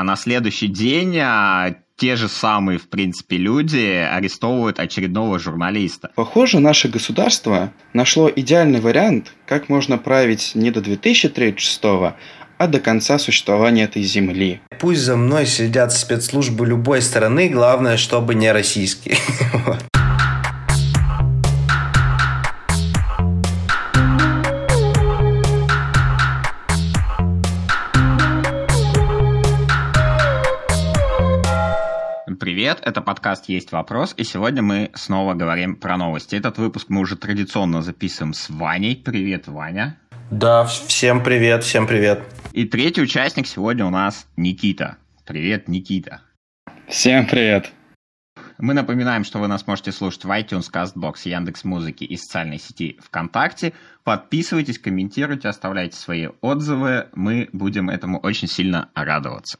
а на следующий день а, те же самые, в принципе, люди арестовывают очередного журналиста. Похоже, наше государство нашло идеальный вариант, как можно править не до 2036, а до конца существования этой земли. Пусть за мной следят спецслужбы любой страны, главное, чтобы не российские. привет! Это подкаст «Есть вопрос», и сегодня мы снова говорим про новости. Этот выпуск мы уже традиционно записываем с Ваней. Привет, Ваня! Да, всем привет, всем привет. И третий участник сегодня у нас Никита. Привет, Никита. Всем привет. Мы напоминаем, что вы нас можете слушать в iTunes, CastBox, Яндекс Музыки и социальной сети ВКонтакте. Подписывайтесь, комментируйте, оставляйте свои отзывы. Мы будем этому очень сильно радоваться.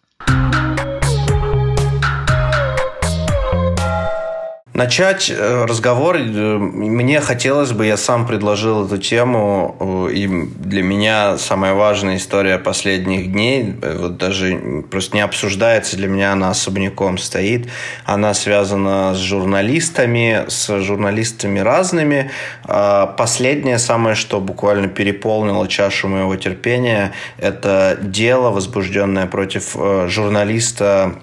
Начать э, разговор э, мне хотелось бы, я сам предложил эту тему, э, и для меня самая важная история последних дней, вот даже просто не обсуждается, для меня она особняком стоит. Она связана с журналистами, с журналистами разными. А последнее самое, что буквально переполнило чашу моего терпения, это дело, возбужденное против журналиста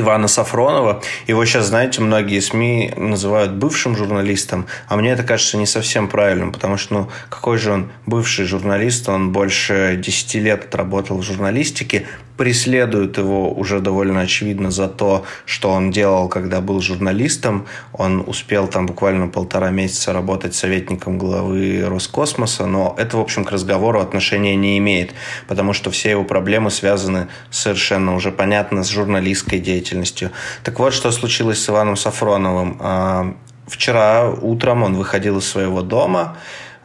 Ивана Сафронова. Его сейчас, знаете, многие СМИ называют бывшим журналистом, а мне это кажется не совсем правильным, потому что, ну, какой же он бывший журналист, он больше 10 лет отработал в журналистике, преследуют его уже довольно очевидно за то, что он делал, когда был журналистом. Он успел там буквально полтора месяца работать советником главы Роскосмоса, но это, в общем, к разговору отношения не имеет, потому что все его проблемы связаны совершенно уже понятно с журналистской деятельностью. Так вот, что случилось с Иваном Сафроновым. А, вчера утром он выходил из своего дома,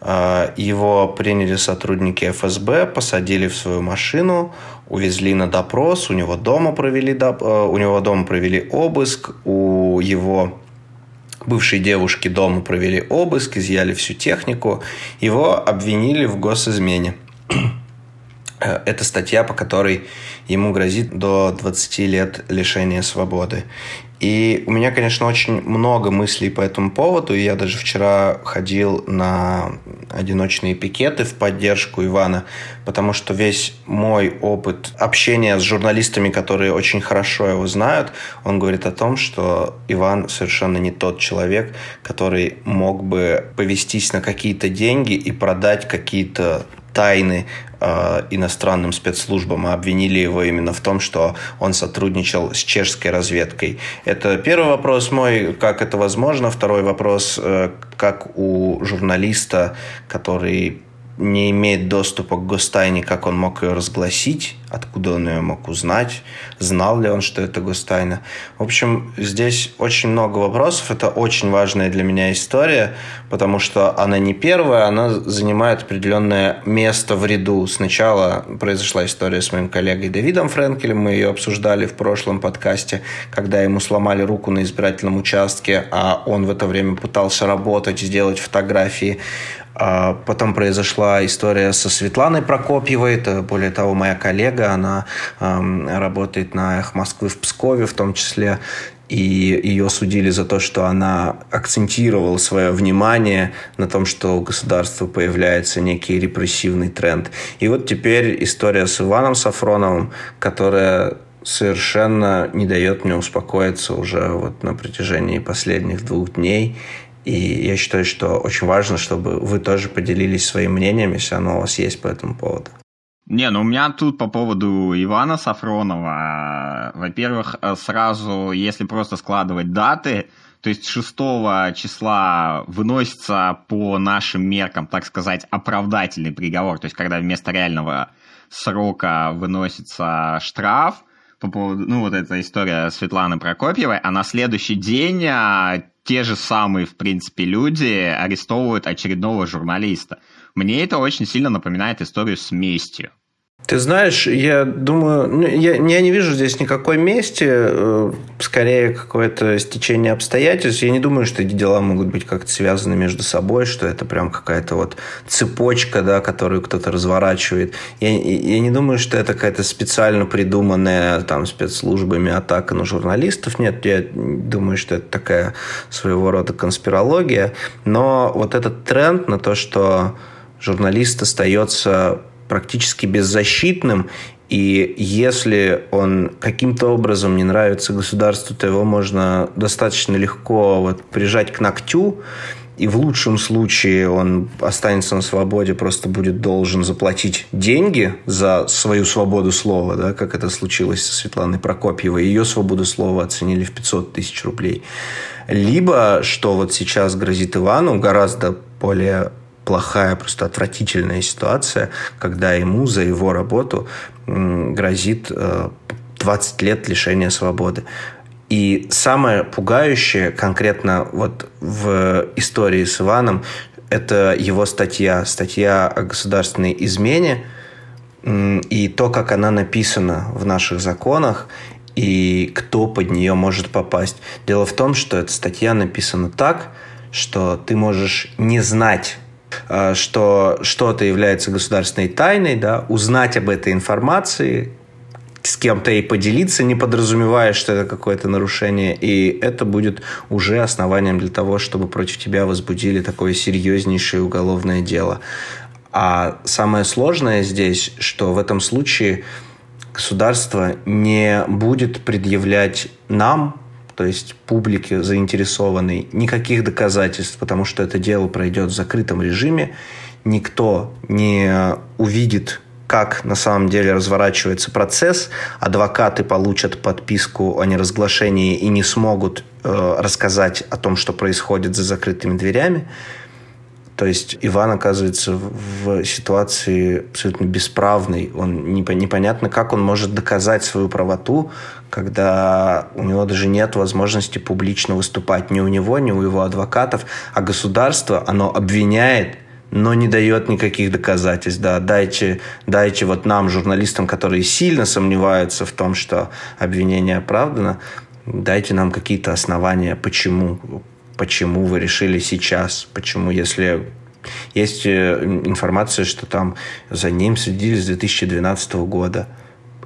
а, его приняли сотрудники ФСБ, посадили в свою машину, увезли на допрос, у него дома провели, э, у него дома провели обыск, у его бывшей девушки дома провели обыск, изъяли всю технику, его обвинили в госизмене. Э, это статья, по которой ему грозит до 20 лет лишения свободы. И у меня, конечно, очень много мыслей по этому поводу. И я даже вчера ходил на одиночные пикеты в поддержку Ивана, потому что весь мой опыт общения с журналистами, которые очень хорошо его знают, он говорит о том, что Иван совершенно не тот человек, который мог бы повестись на какие-то деньги и продать какие-то тайны э, иностранным спецслужбам, а обвинили его именно в том, что он сотрудничал с чешской разведкой. Это первый вопрос мой, как это возможно. Второй вопрос, э, как у журналиста, который не имеет доступа к гостайне, как он мог ее разгласить, откуда он ее мог узнать, знал ли он, что это гостайна. В общем, здесь очень много вопросов. Это очень важная для меня история, потому что она не первая, она занимает определенное место в ряду. Сначала произошла история с моим коллегой Давидом Френкелем, мы ее обсуждали в прошлом подкасте, когда ему сломали руку на избирательном участке, а он в это время пытался работать, сделать фотографии. А потом произошла история со Светланой Прокопьевой, это, более того, моя коллега, она э, работает на «Эх Москвы» в Пскове в том числе, и ее судили за то, что она акцентировала свое внимание на том, что у государства появляется некий репрессивный тренд. И вот теперь история с Иваном Сафроновым, которая совершенно не дает мне успокоиться уже вот на протяжении последних двух дней. И я считаю, что очень важно, чтобы вы тоже поделились своим мнением, если оно у вас есть по этому поводу. Не, ну у меня тут по поводу Ивана Сафронова. Во-первых, сразу, если просто складывать даты, то есть 6 числа выносится по нашим меркам, так сказать, оправдательный приговор, то есть когда вместо реального срока выносится штраф, по поводу, ну, вот эта история Светланы Прокопьевой, а на следующий день а, те же самые, в принципе, люди арестовывают очередного журналиста. Мне это очень сильно напоминает историю с местью. Ты знаешь, я думаю, ну, я, я не вижу здесь никакой мести, э, скорее какое-то стечение обстоятельств. Я не думаю, что эти дела могут быть как-то связаны между собой, что это прям какая-то вот цепочка, да, которую кто-то разворачивает. Я, я не думаю, что это какая-то специально придуманная там спецслужбами атака на журналистов. Нет, я думаю, что это такая своего рода конспирология. Но вот этот тренд на то, что журналист остается практически беззащитным, и если он каким-то образом не нравится государству, то его можно достаточно легко вот прижать к ногтю, и в лучшем случае он останется на свободе, просто будет должен заплатить деньги за свою свободу слова, да, как это случилось со Светланой Прокопьевой. Ее свободу слова оценили в 500 тысяч рублей. Либо, что вот сейчас грозит Ивану, гораздо более плохая, просто отвратительная ситуация, когда ему за его работу грозит 20 э, лет лишения свободы. И самое пугающее конкретно вот в истории с Иваном, это его статья, статья о государственной измене, и то, как она написана в наших законах, и кто под нее может попасть. Дело в том, что эта статья написана так, что ты можешь не знать что что-то является государственной тайной, да, узнать об этой информации, с кем-то и поделиться, не подразумевая, что это какое-то нарушение. И это будет уже основанием для того, чтобы против тебя возбудили такое серьезнейшее уголовное дело. А самое сложное здесь, что в этом случае государство не будет предъявлять нам то есть публике заинтересованной, никаких доказательств, потому что это дело пройдет в закрытом режиме, никто не увидит как на самом деле разворачивается процесс. Адвокаты получат подписку о неразглашении и не смогут э, рассказать о том, что происходит за закрытыми дверями. То есть Иван оказывается в ситуации абсолютно бесправной. Он непонятно, как он может доказать свою правоту, когда у него даже нет возможности публично выступать ни у него, ни у его адвокатов, а государство, оно обвиняет но не дает никаких доказательств. Да, дайте, дайте вот нам, журналистам, которые сильно сомневаются в том, что обвинение оправдано, дайте нам какие-то основания, почему, почему вы решили сейчас, почему, если есть э, информация, что там за ним следили с 2012 года,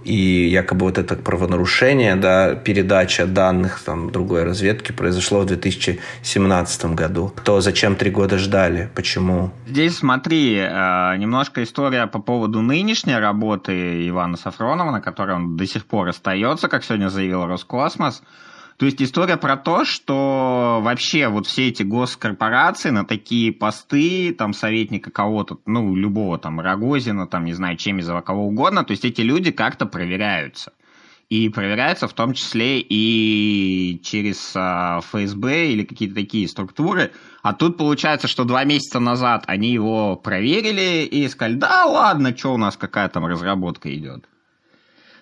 и якобы вот это правонарушение, да, передача данных там другой разведки произошло в 2017 году. То зачем три года ждали? Почему? Здесь смотри, э, немножко история по поводу нынешней работы Ивана Сафронова, на которой он до сих пор остается, как сегодня заявил Роскосмос. То есть история про то, что вообще вот все эти госкорпорации на такие посты, там, советника кого-то, ну, любого там, Рогозина, там, не знаю, Чемизова, кого угодно, то есть эти люди как-то проверяются. И проверяются в том числе и через а, ФСБ или какие-то такие структуры. А тут получается, что два месяца назад они его проверили и сказали, да ладно, что у нас какая там разработка идет.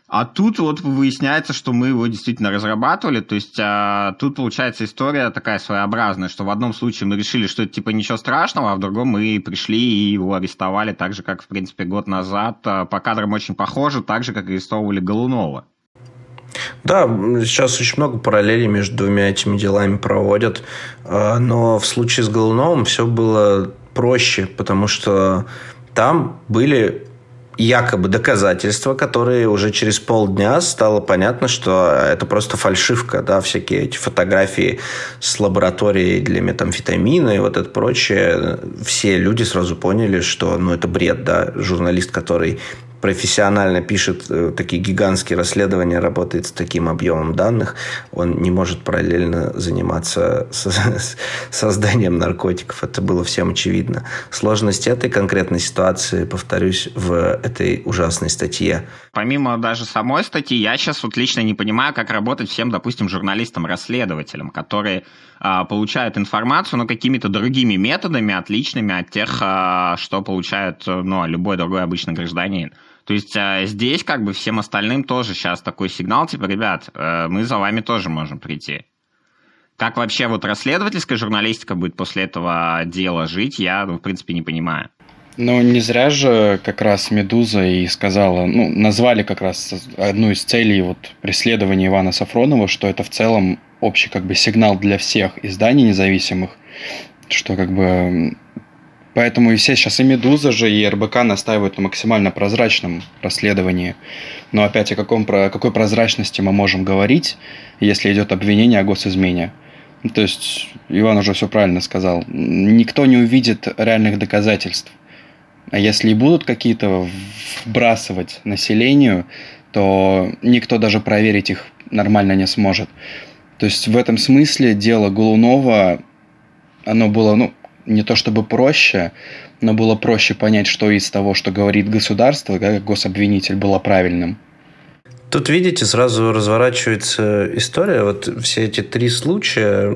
А тут вот выясняется, что мы его действительно разрабатывали. То есть а, тут получается история такая своеобразная, что в одном случае мы решили, что это типа ничего страшного, а в другом мы пришли и его арестовали так же, как, в принципе, год назад. А, по кадрам очень похоже, так же, как арестовывали Голунова. Да, сейчас очень много параллелей между двумя этими делами проводят. А, но в случае с Голуновым все было проще, потому что там были якобы доказательства, которые уже через полдня стало понятно, что это просто фальшивка, да, всякие эти фотографии с лабораторией для метамфетамина и вот это прочее, все люди сразу поняли, что, ну, это бред, да, журналист, который профессионально пишет э, такие гигантские расследования, работает с таким объемом данных, он не может параллельно заниматься созданием наркотиков. Это было всем очевидно. Сложность этой конкретной ситуации, повторюсь, в этой ужасной статье. Помимо даже самой статьи, я сейчас вот лично не понимаю, как работать всем, допустим, журналистам-расследователям, которые а, получают информацию, но какими-то другими методами, отличными от тех, а, что получает ну, любой другой обычный гражданин. То есть а, здесь как бы всем остальным тоже сейчас такой сигнал, типа, ребят, э, мы за вами тоже можем прийти. Как вообще вот расследовательская журналистика будет после этого дела жить, я, ну, в принципе, не понимаю. Ну, не зря же как раз «Медуза» и сказала, ну, назвали как раз одну из целей вот преследования Ивана Сафронова, что это в целом общий как бы сигнал для всех изданий независимых, что как бы Поэтому и все сейчас и «Медуза» же, и РБК настаивают на максимально прозрачном расследовании. Но опять о, каком, о какой прозрачности мы можем говорить, если идет обвинение о госизмене? То есть Иван уже все правильно сказал. Никто не увидит реальных доказательств. А если и будут какие-то вбрасывать населению, то никто даже проверить их нормально не сможет. То есть в этом смысле дело Голунова, оно было, ну, не то чтобы проще, но было проще понять, что из того, что говорит государство, как гособвинитель, было правильным. Тут, видите, сразу разворачивается история. Вот все эти три случая,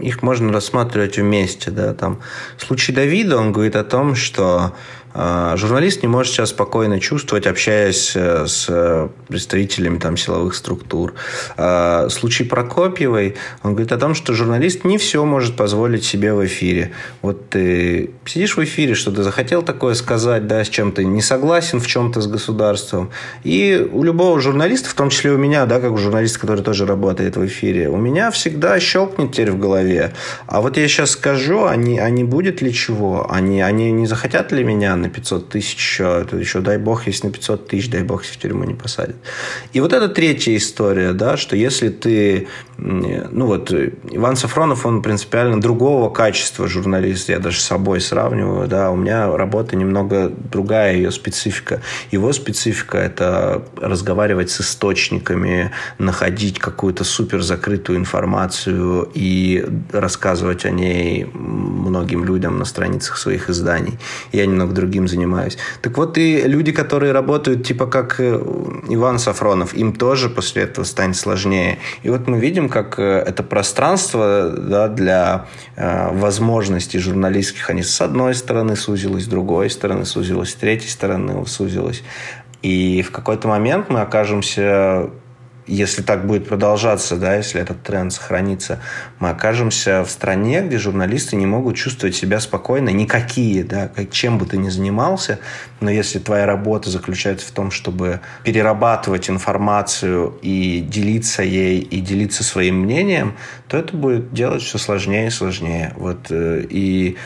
их можно рассматривать вместе. Да? Там, случай Давида, он говорит о том, что журналист не может себя спокойно чувствовать, общаясь э, с представителями там, силовых структур. А, случай Прокопьевой, он говорит о том, что журналист не все может позволить себе в эфире. Вот ты сидишь в эфире, что ты захотел такое сказать, да, с чем ты не согласен в чем-то с государством. И у любого журналиста, в том числе у меня, да, как у журналиста, который тоже работает в эфире, у меня всегда щелкнет теперь в голове. А вот я сейчас скажу, а не, а не будет ли чего? Они, они не захотят ли меня на 500 тысяч это еще дай бог, если на 500 тысяч, дай бог, если в тюрьму не посадят. И вот это третья история, да, что если ты, ну вот, Иван Сафронов, он принципиально другого качества журналист, я даже с собой сравниваю, да, у меня работа немного другая, ее специфика. Его специфика – это разговаривать с источниками, находить какую-то супер закрытую информацию и рассказывать о ней многим людям на страницах своих изданий. Я немного другим другим занимаюсь. Так вот и люди, которые работают типа как э, Иван Сафронов, им тоже после этого станет сложнее. И вот мы видим, как э, это пространство да, для э, возможностей журналистских, они с одной стороны сузилось, с другой стороны сузилось, с третьей стороны сузилось. И в какой-то момент мы окажемся если так будет продолжаться, да, если этот тренд сохранится, мы окажемся в стране, где журналисты не могут чувствовать себя спокойно, никакие, да, как, чем бы ты ни занимался, но если твоя работа заключается в том, чтобы перерабатывать информацию и делиться ей, и делиться своим мнением, то это будет делать все сложнее и сложнее. Вот, э, и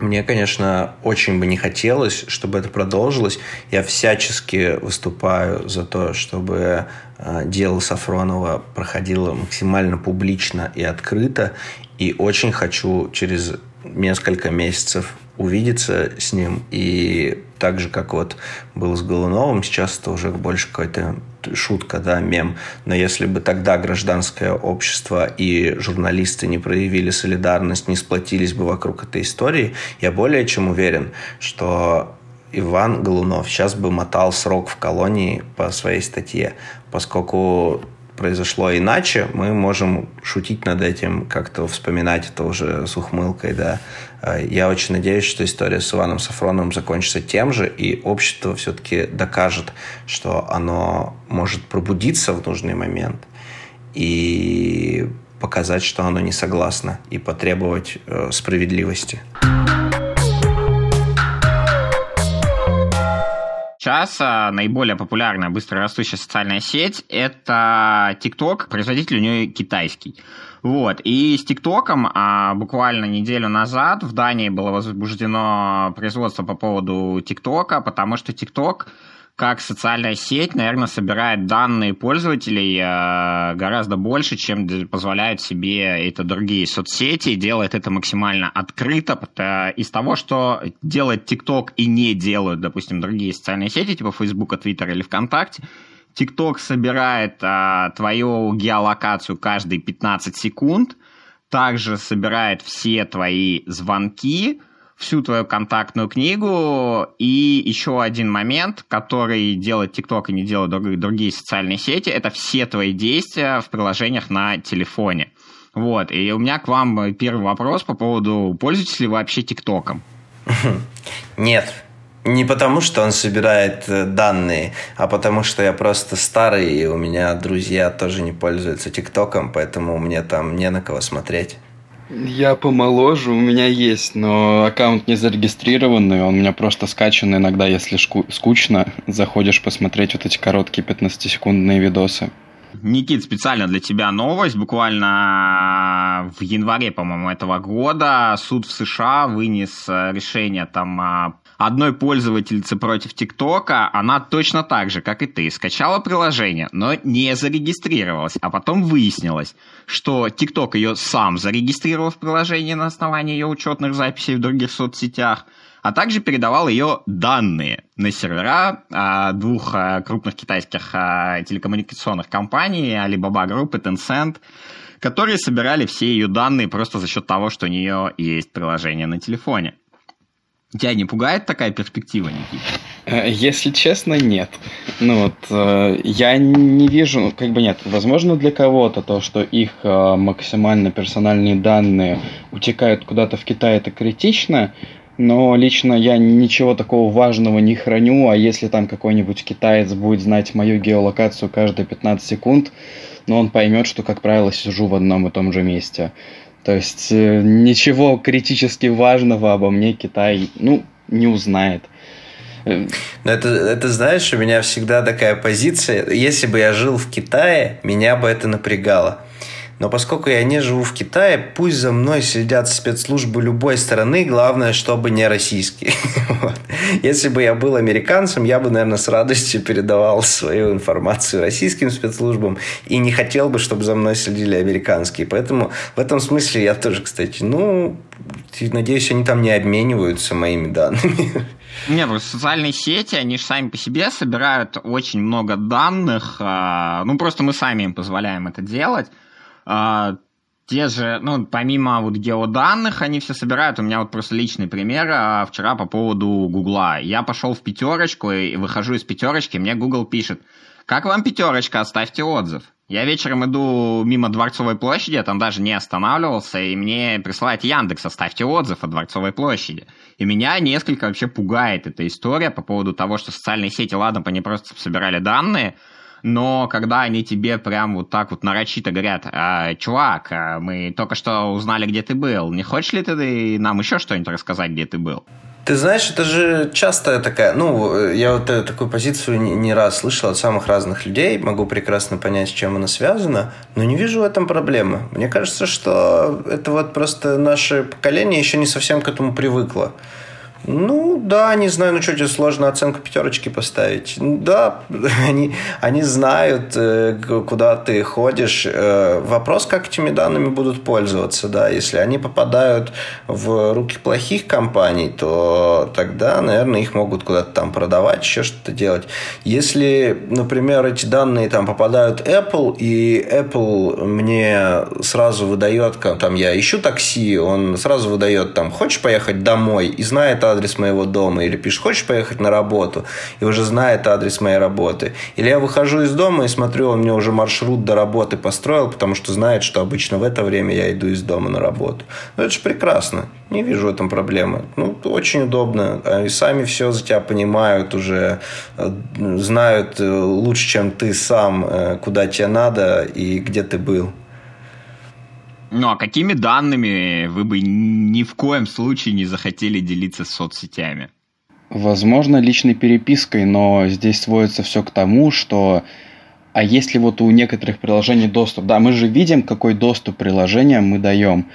мне, конечно, очень бы не хотелось, чтобы это продолжилось. Я всячески выступаю за то, чтобы э, дело Сафронова проходило максимально публично и открыто. И очень хочу через несколько месяцев увидеться с ним. И так же, как вот был с Голуновым, сейчас это уже больше какой-то шутка, да, мем. Но если бы тогда гражданское общество и журналисты не проявили солидарность, не сплотились бы вокруг этой истории, я более чем уверен, что Иван Голунов сейчас бы мотал срок в колонии по своей статье, поскольку произошло иначе, мы можем шутить над этим, как-то вспоминать это уже с ухмылкой, да. А, я очень надеюсь, что история с Иваном Сафроновым закончится тем же, и общество все-таки докажет, что оно может пробудиться в нужный момент и показать, что оно не согласно, и потребовать э, справедливости. Сейчас наиболее популярная быстрорастущая социальная сеть – это TikTok, производитель у нее китайский. Вот. И с ТикТоком а, буквально неделю назад в Дании было возбуждено производство по поводу ТикТока, потому что ТикТок как социальная сеть, наверное, собирает данные пользователей э, гораздо больше, чем позволяют себе это другие соцсети, делает это максимально открыто. Из того, что делает TikTok и не делают, допустим, другие социальные сети, типа Facebook, Twitter или ВКонтакте, TikTok собирает а, твою геолокацию каждые 15 секунд, также собирает все твои звонки, всю твою контактную книгу. И еще один момент, который делает TikTok и не делают другие социальные сети, это все твои действия в приложениях на телефоне. Вот, и у меня к вам первый вопрос по поводу, пользуетесь ли вы вообще ТикТоком? Нет, не потому, что он собирает э, данные, а потому, что я просто старый, и у меня друзья тоже не пользуются ТикТоком, поэтому мне там не на кого смотреть. Я помоложе, у меня есть, но аккаунт не зарегистрированный, он у меня просто скачан иногда, если скучно, заходишь посмотреть вот эти короткие 15-секундные видосы. Никит, специально для тебя новость. Буквально в январе, по-моему, этого года суд в США вынес э, решение там одной пользовательницы против ТикТока, она точно так же, как и ты, скачала приложение, но не зарегистрировалась. А потом выяснилось, что ТикТок ее сам зарегистрировал в приложении на основании ее учетных записей в других соцсетях, а также передавал ее данные на сервера а, двух а, крупных китайских а, телекоммуникационных компаний, Alibaba Group и Tencent, которые собирали все ее данные просто за счет того, что у нее есть приложение на телефоне. Тебя не пугает такая перспектива, Никита? Э, если честно, нет. Ну вот, э, я не вижу, ну, как бы нет. Возможно, для кого-то то, что их э, максимально персональные данные утекают куда-то в Китай, это критично. Но лично я ничего такого важного не храню, а если там какой-нибудь китаец будет знать мою геолокацию каждые 15 секунд, ну он поймет, что, как правило, сижу в одном и том же месте. То есть э, ничего критически важного обо мне Китай, ну, не узнает. Но это, это, знаешь, у меня всегда такая позиция. Если бы я жил в Китае, меня бы это напрягало. Но поскольку я не живу в Китае, пусть за мной следят спецслужбы любой страны, главное, чтобы не российские. Вот. Если бы я был американцем, я бы, наверное, с радостью передавал свою информацию российским спецслужбам и не хотел бы, чтобы за мной следили американские. Поэтому в этом смысле я тоже, кстати, ну, надеюсь, они там не обмениваются моими данными. Нет, просто социальные сети, они же сами по себе собирают очень много данных. А, ну, просто мы сами им позволяем это делать. А, те же, ну, помимо вот геоданных, они все собирают. У меня вот просто личный пример а, вчера по поводу Гугла. Я пошел в пятерочку и выхожу из пятерочки, мне Google пишет, как вам пятерочка, оставьте отзыв. Я вечером иду мимо Дворцовой площади, я там даже не останавливался, и мне присылает Яндекс, оставьте отзыв о Дворцовой площади. И меня несколько вообще пугает эта история по поводу того, что социальные сети, ладно, они просто собирали данные, но когда они тебе прям вот так вот нарочито говорят, а, чувак, а мы только что узнали, где ты был, не хочешь ли ты нам еще что-нибудь рассказать, где ты был? Ты знаешь, это же часто такая, ну, я вот такую позицию не раз слышал от самых разных людей, могу прекрасно понять, с чем она связана, но не вижу в этом проблемы. Мне кажется, что это вот просто наше поколение еще не совсем к этому привыкло. Ну, да, не знаю, ну что тебе сложно оценку пятерочки поставить. Да, они, они знают, э, куда ты ходишь. Э, вопрос, как этими данными будут пользоваться, да. Если они попадают в руки плохих компаний, то тогда, наверное, их могут куда-то там продавать, еще что-то делать. Если, например, эти данные там попадают Apple, и Apple мне сразу выдает, там я ищу такси, он сразу выдает там, хочешь поехать домой, и знает адрес моего дома, или пишет, хочешь поехать на работу, и уже знает адрес моей работы. Или я выхожу из дома и смотрю, он мне уже маршрут до работы построил, потому что знает, что обычно в это время я иду из дома на работу. Ну, это же прекрасно. Не вижу в этом проблемы. Ну, очень удобно. Они сами все за тебя понимают уже, э, знают э, лучше, чем ты сам, э, куда тебе надо и где ты был. Ну, а какими данными вы бы ни в коем случае не захотели делиться с соцсетями? Возможно, личной перепиской, но здесь сводится все к тому, что а если вот у некоторых приложений доступ, да, мы же видим, какой доступ приложениям мы даем.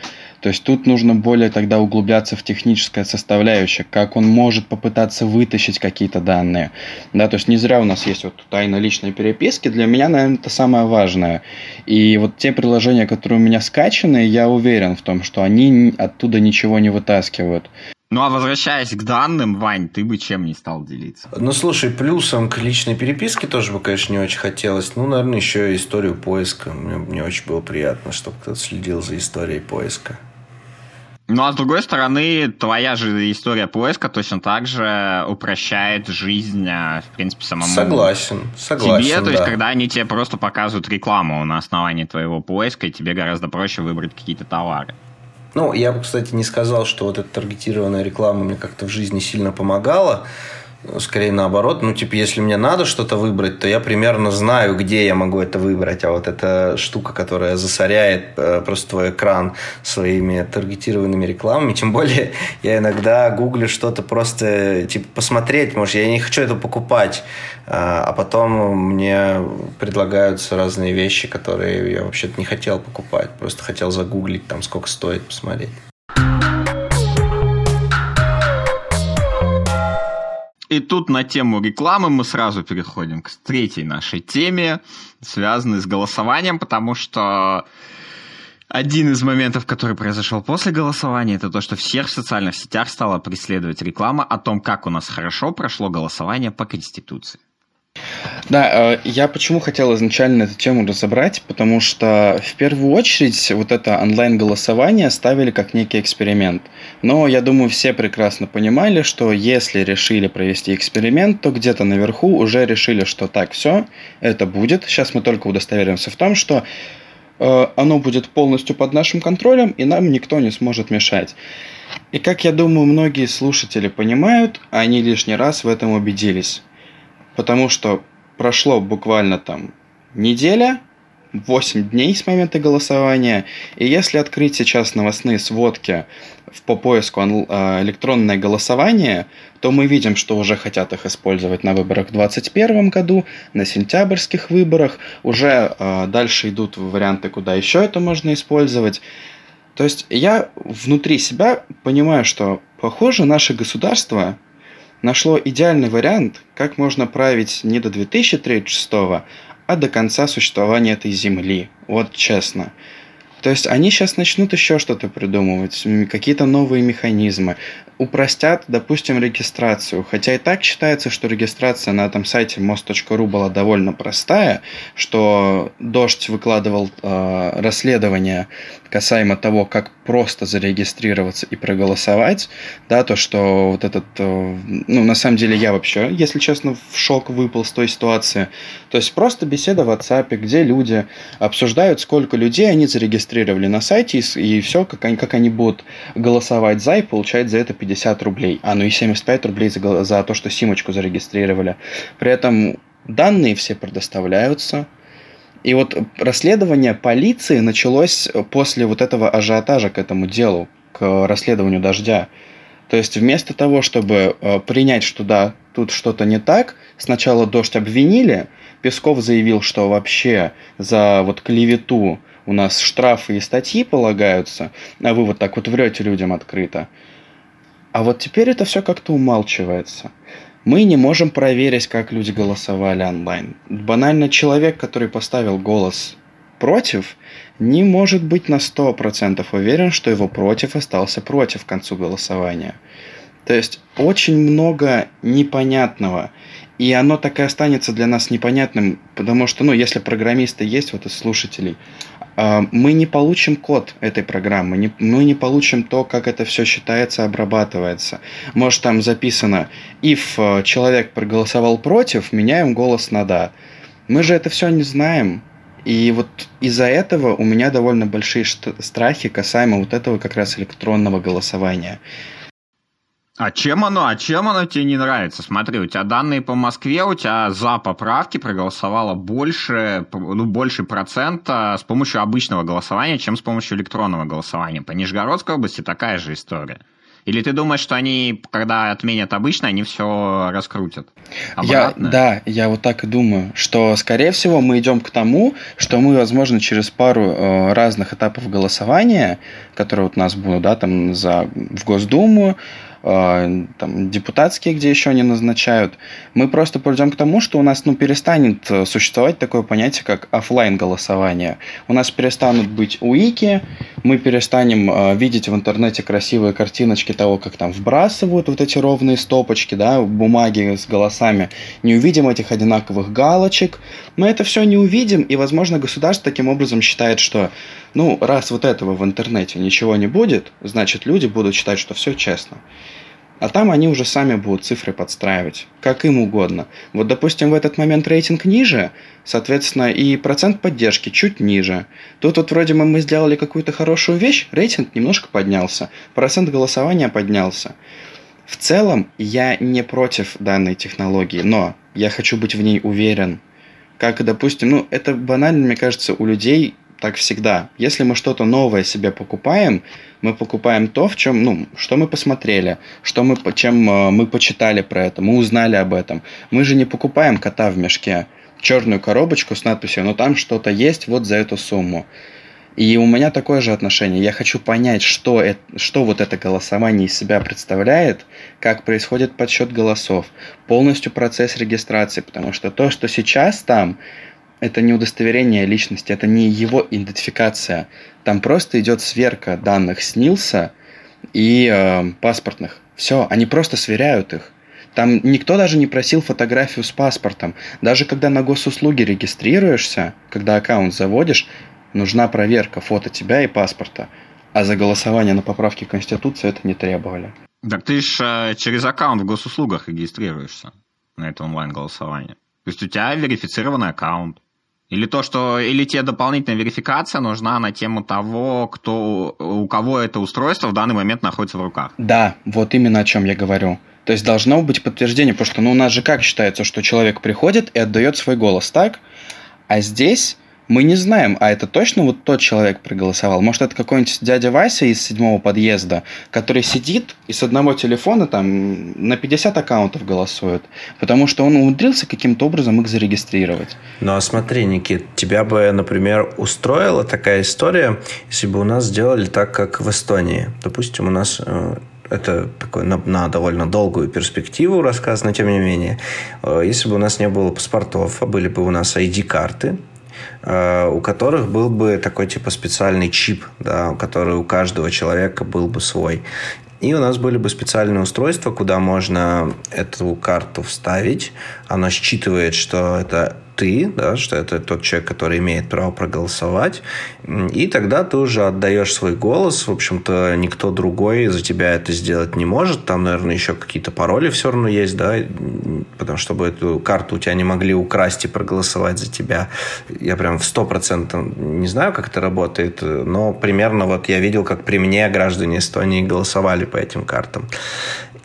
То есть тут нужно более тогда углубляться в техническое составляющее, как он может попытаться вытащить какие-то данные. Да, то есть не зря у нас есть вот тайна личной переписки, для меня, наверное, это самое важное. И вот те приложения, которые у меня скачаны, я уверен в том, что они оттуда ничего не вытаскивают. Ну а возвращаясь к данным, Вань, ты бы чем не стал делиться? Ну слушай, плюсом к личной переписке тоже бы, конечно, не очень хотелось. Ну, наверное, еще историю поиска. Мне, мне очень было приятно, чтобы кто-то следил за историей поиска. Ну, а с другой стороны, твоя же история поиска точно так же упрощает жизнь, а, в принципе, самому Согласен, согласен, тебе. То да. есть, когда они тебе просто показывают рекламу на основании твоего поиска, и тебе гораздо проще выбрать какие-то товары. Ну, я бы, кстати, не сказал, что вот эта таргетированная реклама мне как-то в жизни сильно помогала. Скорее наоборот. Ну, типа, если мне надо что-то выбрать, то я примерно знаю, где я могу это выбрать. А вот эта штука, которая засоряет э, просто твой экран своими таргетированными рекламами, тем более я иногда гуглю что-то просто, типа, посмотреть, может, я не хочу это покупать, а, а потом мне предлагаются разные вещи, которые я вообще-то не хотел покупать, просто хотел загуглить, там, сколько стоит, посмотреть. И тут на тему рекламы мы сразу переходим к третьей нашей теме, связанной с голосованием, потому что один из моментов, который произошел после голосования, это то, что всех в социальных сетях стала преследовать реклама о том, как у нас хорошо прошло голосование по Конституции. Да, э, я почему хотел изначально эту тему разобрать, потому что в первую очередь вот это онлайн-голосование ставили как некий эксперимент. Но я думаю, все прекрасно понимали, что если решили провести эксперимент, то где-то наверху уже решили, что так, все, это будет. Сейчас мы только удостоверимся в том, что э, оно будет полностью под нашим контролем, и нам никто не сможет мешать. И как я думаю, многие слушатели понимают, они лишний раз в этом убедились потому что прошло буквально там неделя, 8 дней с момента голосования, и если открыть сейчас новостные сводки по поиску а, электронное голосование, то мы видим, что уже хотят их использовать на выборах в 2021 году, на сентябрьских выборах, уже э, дальше идут варианты, куда еще это можно использовать. То есть я внутри себя понимаю, что, похоже, наше государство нашло идеальный вариант, как можно править не до 2036, а до конца существования этой Земли. Вот честно. То есть они сейчас начнут еще что-то придумывать, какие-то новые механизмы упростят, допустим, регистрацию. Хотя и так считается, что регистрация на этом сайте most.ru была довольно простая, что Дождь выкладывал э, расследование касаемо того, как просто зарегистрироваться и проголосовать, да, то, что вот этот, э, ну, на самом деле я вообще, если честно, в шок выпал с той ситуации. То есть просто беседа в WhatsApp, где люди обсуждают, сколько людей они зарегистрировали на сайте, и, и все, как они, как они будут голосовать за и получать за это 50 50 рублей, а ну и 75 рублей за, за то, что симочку зарегистрировали. При этом данные все предоставляются. И вот расследование полиции началось после вот этого ажиотажа к этому делу, к расследованию дождя. То есть вместо того, чтобы э, принять, что да, тут что-то не так, сначала дождь обвинили, Песков заявил, что вообще за вот клевету у нас штрафы и статьи полагаются, а вы вот так вот врете людям открыто. А вот теперь это все как-то умалчивается. Мы не можем проверить, как люди голосовали онлайн. Банально человек, который поставил голос против, не может быть на 100% уверен, что его против остался против к концу голосования. То есть очень много непонятного. И оно так и останется для нас непонятным, потому что, ну, если программисты есть, вот из слушателей, мы не получим код этой программы, мы не получим то, как это все считается, обрабатывается. Может, там записано, if э, человек проголосовал против, меняем голос на да. Мы же это все не знаем. И вот из-за этого у меня довольно большие страхи касаемо вот этого как раз электронного голосования. А чем оно, а чем оно тебе не нравится? Смотри, у тебя данные по Москве, у тебя за поправки проголосовало больше, ну, больше процента с помощью обычного голосования, чем с помощью электронного голосования. По Нижегородской области такая же история. Или ты думаешь, что они, когда отменят обычно, они все раскрутят? Я, да, я вот так и думаю, что, скорее всего, мы идем к тому, что мы, возможно, через пару э, разных этапов голосования, которые вот у нас будут, да, там за, в Госдуму, Э, там, депутатские, где еще они назначают, мы просто придем к тому, что у нас ну, перестанет э, существовать такое понятие, как офлайн голосование. У нас перестанут быть уики, мы перестанем э, видеть в интернете красивые картиночки того, как там вбрасывают вот эти ровные стопочки, да, бумаги с голосами. Не увидим этих одинаковых галочек. Мы это все не увидим, и, возможно, государство таким образом считает, что ну, раз вот этого в интернете ничего не будет, значит, люди будут считать, что все честно. А там они уже сами будут цифры подстраивать, как им угодно. Вот, допустим, в этот момент рейтинг ниже, соответственно, и процент поддержки чуть ниже. Тут вот вроде бы мы сделали какую-то хорошую вещь, рейтинг немножко поднялся, процент голосования поднялся. В целом, я не против данной технологии, но я хочу быть в ней уверен. Как, допустим, ну, это банально, мне кажется, у людей так всегда. Если мы что-то новое себе покупаем, мы покупаем то, в чем, ну, что мы посмотрели, что мы, чем э, мы почитали про это, мы узнали об этом. Мы же не покупаем кота в мешке, черную коробочку с надписью, но там что-то есть вот за эту сумму. И у меня такое же отношение. Я хочу понять, что, это, что вот это голосование из себя представляет, как происходит подсчет голосов, полностью процесс регистрации, потому что то, что сейчас там, это не удостоверение личности, это не его идентификация. Там просто идет сверка данных СНИЛСа и э, паспортных. Все, они просто сверяют их. Там никто даже не просил фотографию с паспортом. Даже когда на госуслуги регистрируешься, когда аккаунт заводишь, нужна проверка фото тебя и паспорта. А за голосование на поправки Конституции это не требовали. Так ты же э, через аккаунт в госуслугах регистрируешься на это онлайн-голосование. То есть у тебя верифицированный аккаунт. Или то, что или тебе дополнительная верификация нужна на тему того, кто, у кого это устройство в данный момент находится в руках. Да, вот именно о чем я говорю. То есть должно быть подтверждение, потому что ну, у нас же как считается, что человек приходит и отдает свой голос, так? А здесь мы не знаем, а это точно вот тот человек проголосовал. Может, это какой-нибудь дядя Вася из седьмого подъезда, который сидит и с одного телефона там на 50 аккаунтов голосует, потому что он умудрился каким-то образом их зарегистрировать. Ну, а смотри, Никит, тебя бы, например, устроила такая история, если бы у нас сделали так, как в Эстонии. Допустим, у нас э, это такой на, на довольно долгую перспективу рассказ, но тем не менее, э, если бы у нас не было паспортов, а были бы у нас ID-карты, у которых был бы такой типа специальный чип, да, который у каждого человека был бы свой. И у нас были бы специальные устройства, куда можно эту карту вставить. Оно считывает, что это ты, да, что это тот человек, который имеет право проголосовать, и тогда ты уже отдаешь свой голос, в общем-то, никто другой за тебя это сделать не может, там, наверное, еще какие-то пароли все равно есть, да, потому что чтобы эту карту у тебя не могли украсть и проголосовать за тебя. Я прям в сто процентов не знаю, как это работает, но примерно вот я видел, как при мне граждане Эстонии голосовали по этим картам.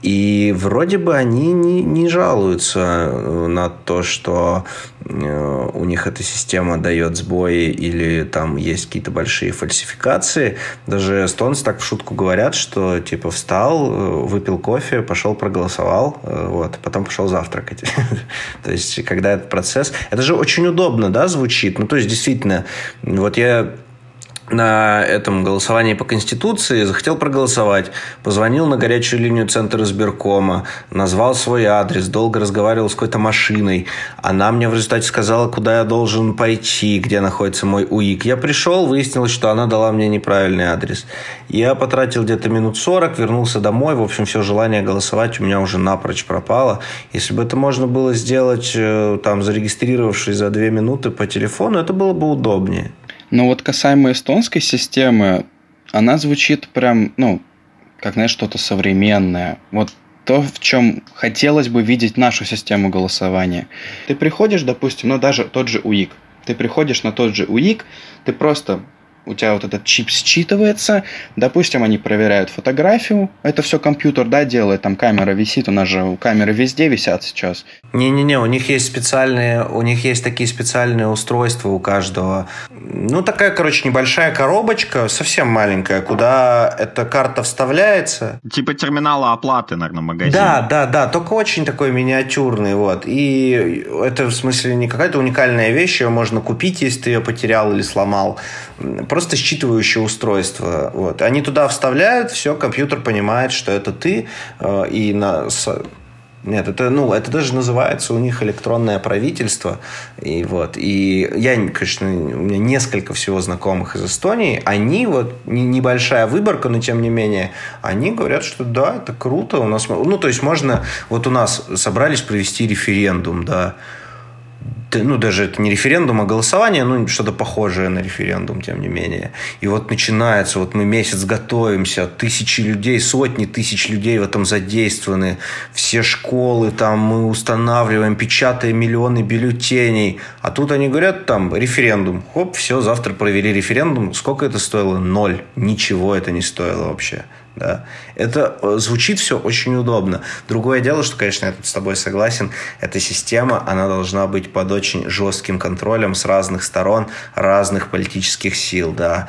И вроде бы они не, не жалуются э, на то, что э, у них эта система дает сбои или там есть какие-то большие фальсификации. Даже эстонцы так в шутку говорят, что типа встал, э, выпил кофе, пошел проголосовал, вот, потом пошел завтракать. То есть, когда этот процесс... Это же очень удобно, да, звучит? Ну, то есть, действительно, вот я на этом голосовании по Конституции, захотел проголосовать, позвонил на горячую линию Центра избиркома, назвал свой адрес, долго разговаривал с какой-то машиной. Она мне в результате сказала, куда я должен пойти, где находится мой УИК. Я пришел, выяснилось, что она дала мне неправильный адрес. Я потратил где-то минут 40, вернулся домой. В общем, все желание голосовать у меня уже напрочь пропало. Если бы это можно было сделать, э, там, зарегистрировавшись за две минуты по телефону, это было бы удобнее. Но вот касаемо эстонской системы, она звучит прям, ну, как, знаешь, что-то современное. Вот то, в чем хотелось бы видеть нашу систему голосования. Ты приходишь, допустим, ну даже тот же УИК. Ты приходишь на тот же УИК, ты просто у тебя вот этот чип считывается, допустим, они проверяют фотографию, это все компьютер, да, делает, там камера висит, у нас же камеры везде висят сейчас. Не-не-не, у них есть специальные, у них есть такие специальные устройства у каждого. Ну, такая, короче, небольшая коробочка, совсем маленькая, куда эта карта вставляется. Типа терминала оплаты, наверное, в магазине. Да, да, да, только очень такой миниатюрный, вот. И это, в смысле, не какая-то уникальная вещь, ее можно купить, если ты ее потерял или сломал просто считывающее устройство. Вот. Они туда вставляют, все, компьютер понимает, что это ты, э, и на нет, это, ну, это даже называется у них электронное правительство. И вот, и я, конечно, у меня несколько всего знакомых из Эстонии. Они вот, небольшая выборка, но тем не менее, они говорят, что да, это круто. У нас, ну, то есть можно, вот у нас собрались провести референдум, да, ну, даже это не референдум, а голосование, ну, что-то похожее на референдум, тем не менее. И вот начинается, вот мы месяц готовимся, тысячи людей, сотни тысяч людей в этом задействованы, все школы там мы устанавливаем, печатаем миллионы бюллетеней, а тут они говорят, там, референдум, хоп, все, завтра провели референдум, сколько это стоило? Ноль, ничего это не стоило вообще. Да. Это э, звучит все очень удобно. Другое дело, что, конечно, я тут с тобой согласен, эта система, она должна быть под очень жестким контролем с разных сторон, разных политических сил, да,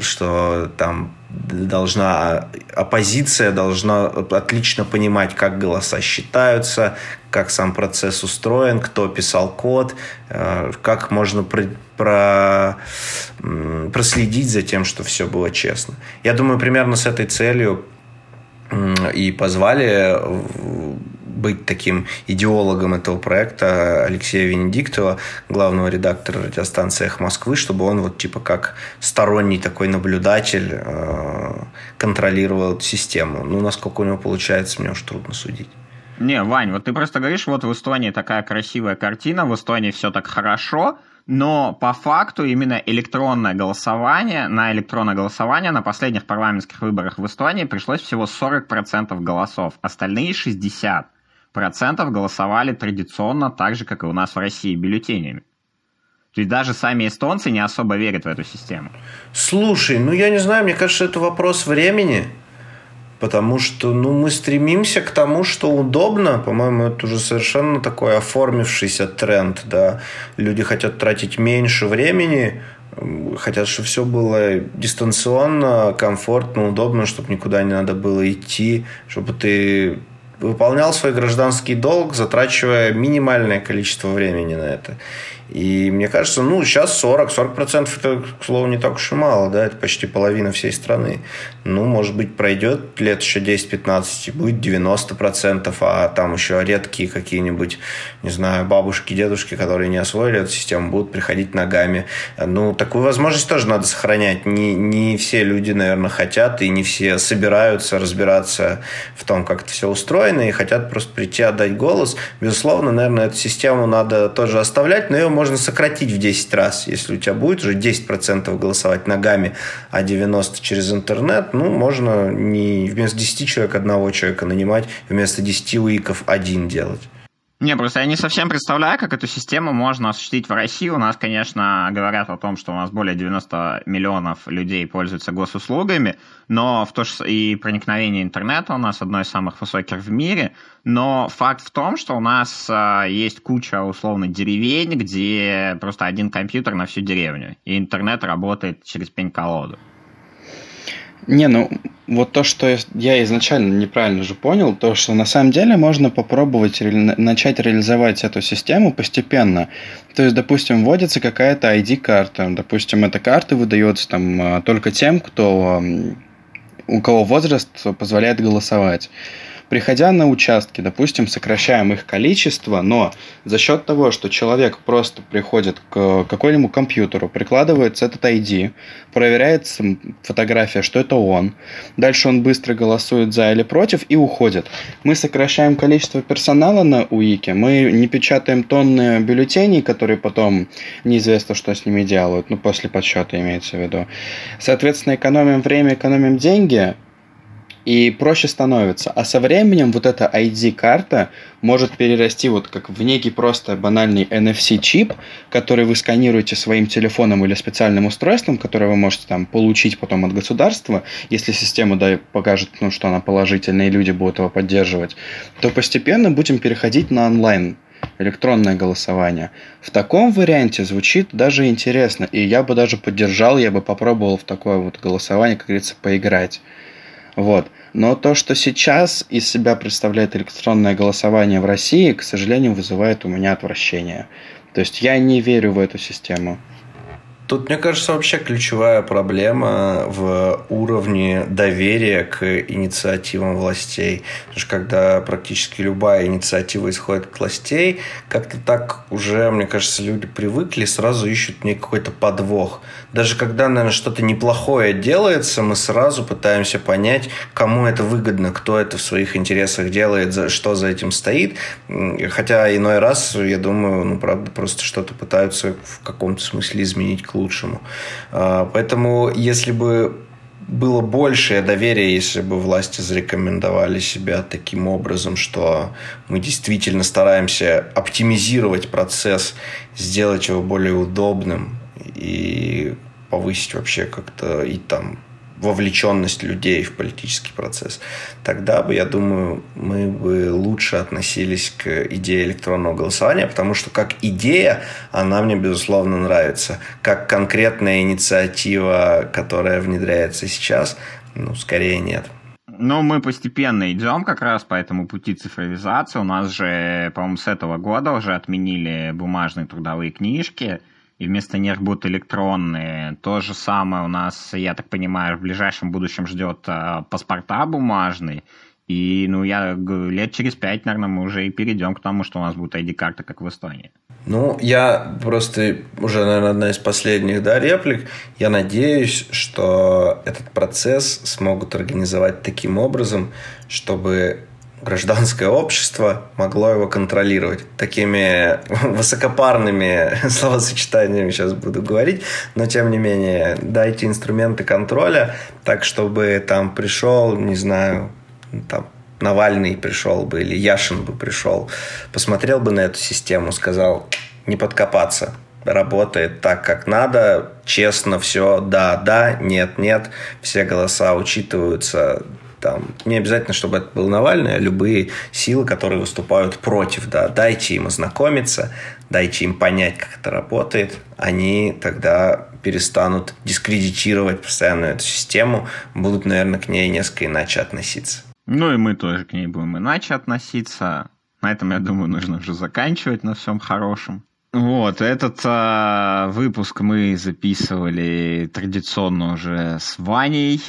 что там должна оппозиция должна отлично понимать, как голоса считаются, как сам процесс устроен, кто писал код, э, как можно про, про, проследить за тем, что все было честно. Я думаю, примерно с этой целью и позвали быть таким идеологом этого проекта Алексея Венедиктова, главного редактора радиостанции «Эхо Москвы», чтобы он вот типа как сторонний такой наблюдатель э, контролировал эту систему. Ну, насколько у него получается, мне уж трудно судить. Не, Вань, вот ты просто говоришь, вот в Эстонии такая красивая картина, в Эстонии все так хорошо, но по факту именно электронное голосование, на электронное голосование на последних парламентских выборах в Эстонии пришлось всего 40% голосов, остальные 60% голосовали традиционно так же, как и у нас в России, бюллетенями. То есть даже сами эстонцы не особо верят в эту систему. Слушай, ну я не знаю, мне кажется, это вопрос времени. Потому что ну, мы стремимся к тому, что удобно. По-моему, это уже совершенно такой оформившийся тренд. Да? Люди хотят тратить меньше времени, хотят, чтобы все было дистанционно, комфортно, удобно, чтобы никуда не надо было идти, чтобы ты выполнял свой гражданский долг, затрачивая минимальное количество времени на это. И мне кажется, ну, сейчас 40, 40% это, к слову, не так уж и мало, да, это почти половина всей страны. Ну, может быть, пройдет лет еще 10-15, и будет 90%, а там еще редкие какие-нибудь, не знаю, бабушки, дедушки, которые не освоили эту систему, будут приходить ногами. Ну, такую возможность тоже надо сохранять. Не, не все люди, наверное, хотят, и не все собираются разбираться в том, как это все устроено, и хотят просто прийти отдать голос. Безусловно, наверное, эту систему надо тоже оставлять, но ее можно сократить в 10 раз. Если у тебя будет уже 10% голосовать ногами, а 90% через интернет, ну, можно не вместо 10 человек одного человека нанимать, вместо 10 уиков один делать. Не, просто я не совсем представляю, как эту систему можно осуществить в России. У нас, конечно, говорят о том, что у нас более 90 миллионов людей пользуются госуслугами, но в то же и проникновение интернета у нас одно из самых высоких в мире. Но факт в том, что у нас э, есть куча условно деревень, где просто один компьютер на всю деревню, и интернет работает через пень-колоду. Не, ну вот то, что я изначально неправильно же понял, то, что на самом деле можно попробовать ре- начать реализовать эту систему постепенно. То есть, допустим, вводится какая-то ID-карта, допустим, эта карта выдается там а, только тем, кто у кого возраст позволяет голосовать приходя на участки, допустим, сокращаем их количество, но за счет того, что человек просто приходит к какому-нибудь компьютеру, прикладывается этот ID, проверяется фотография, что это он, дальше он быстро голосует за или против и уходит. Мы сокращаем количество персонала на УИКе, мы не печатаем тонны бюллетеней, которые потом неизвестно, что с ними делают, ну, после подсчета имеется в виду. Соответственно, экономим время, экономим деньги, и проще становится. А со временем вот эта ID-карта может перерасти вот как в некий просто банальный NFC-чип, который вы сканируете своим телефоном или специальным устройством, которое вы можете там получить потом от государства, если система да, покажет, ну, что она положительная, и люди будут его поддерживать, то постепенно будем переходить на онлайн электронное голосование. В таком варианте звучит даже интересно, и я бы даже поддержал, я бы попробовал в такое вот голосование, как говорится, поиграть. Вот. Но то, что сейчас из себя представляет электронное голосование в России, к сожалению, вызывает у меня отвращение. То есть я не верю в эту систему. Тут, мне кажется, вообще ключевая проблема в уровне доверия к инициативам властей. Потому что когда практически любая инициатива исходит от властей, как-то так уже, мне кажется, люди привыкли, сразу ищут мне какой-то подвох. Даже когда, наверное, что-то неплохое делается, мы сразу пытаемся понять, кому это выгодно, кто это в своих интересах делает, что за этим стоит. Хотя иной раз, я думаю, ну, правда, просто что-то пытаются в каком-то смысле изменить к лучшему. А, поэтому, если бы было большее доверие, если бы власти зарекомендовали себя таким образом, что мы действительно стараемся оптимизировать процесс, сделать его более удобным и повысить вообще как-то и там вовлеченность людей в политический процесс, тогда бы, я думаю, мы бы лучше относились к идее электронного голосования, потому что как идея она мне, безусловно, нравится. Как конкретная инициатива, которая внедряется сейчас, ну, скорее нет. Ну, мы постепенно идем как раз по этому пути цифровизации. У нас же, по-моему, с этого года уже отменили бумажные трудовые книжки – и вместо них будут электронные. То же самое у нас, я так понимаю, в ближайшем будущем ждет э, паспорта бумажные. И, ну, я лет через пять, наверное, мы уже и перейдем к тому, что у нас будет ID-карта, как в Эстонии. Ну, я просто уже, наверное, одна из последних, да, реплик. Я надеюсь, что этот процесс смогут организовать таким образом, чтобы гражданское общество могло его контролировать. Такими высокопарными словосочетаниями сейчас буду говорить, но тем не менее дайте инструменты контроля, так чтобы там пришел, не знаю, там Навальный пришел бы или Яшин бы пришел, посмотрел бы на эту систему, сказал, не подкопаться, работает так, как надо, честно все, да, да, нет, нет, все голоса учитываются, там, не обязательно, чтобы это был Навальный, а любые силы, которые выступают против, да, дайте им ознакомиться, дайте им понять, как это работает, они тогда перестанут дискредитировать постоянно эту систему, будут, наверное, к ней несколько иначе относиться. Ну и мы тоже к ней будем иначе относиться. На этом, я думаю, нужно уже заканчивать на всем хорошем. Вот, этот э, выпуск мы записывали традиционно уже с Ваней.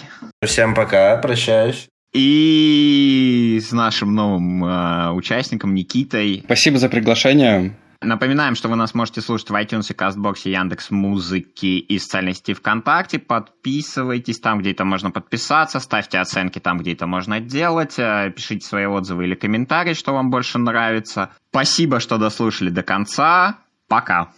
Всем пока, прощаюсь. И с нашим новым э, участником Никитой. Спасибо за приглашение. Напоминаем, что вы нас можете слушать в iTunes, Кастбоксе, Яндекс Музыки и социальной сети ВКонтакте. Подписывайтесь там, где это можно подписаться, ставьте оценки там, где это можно делать, э, пишите свои отзывы или комментарии, что вам больше нравится. Спасибо, что дослушали до конца. Пока.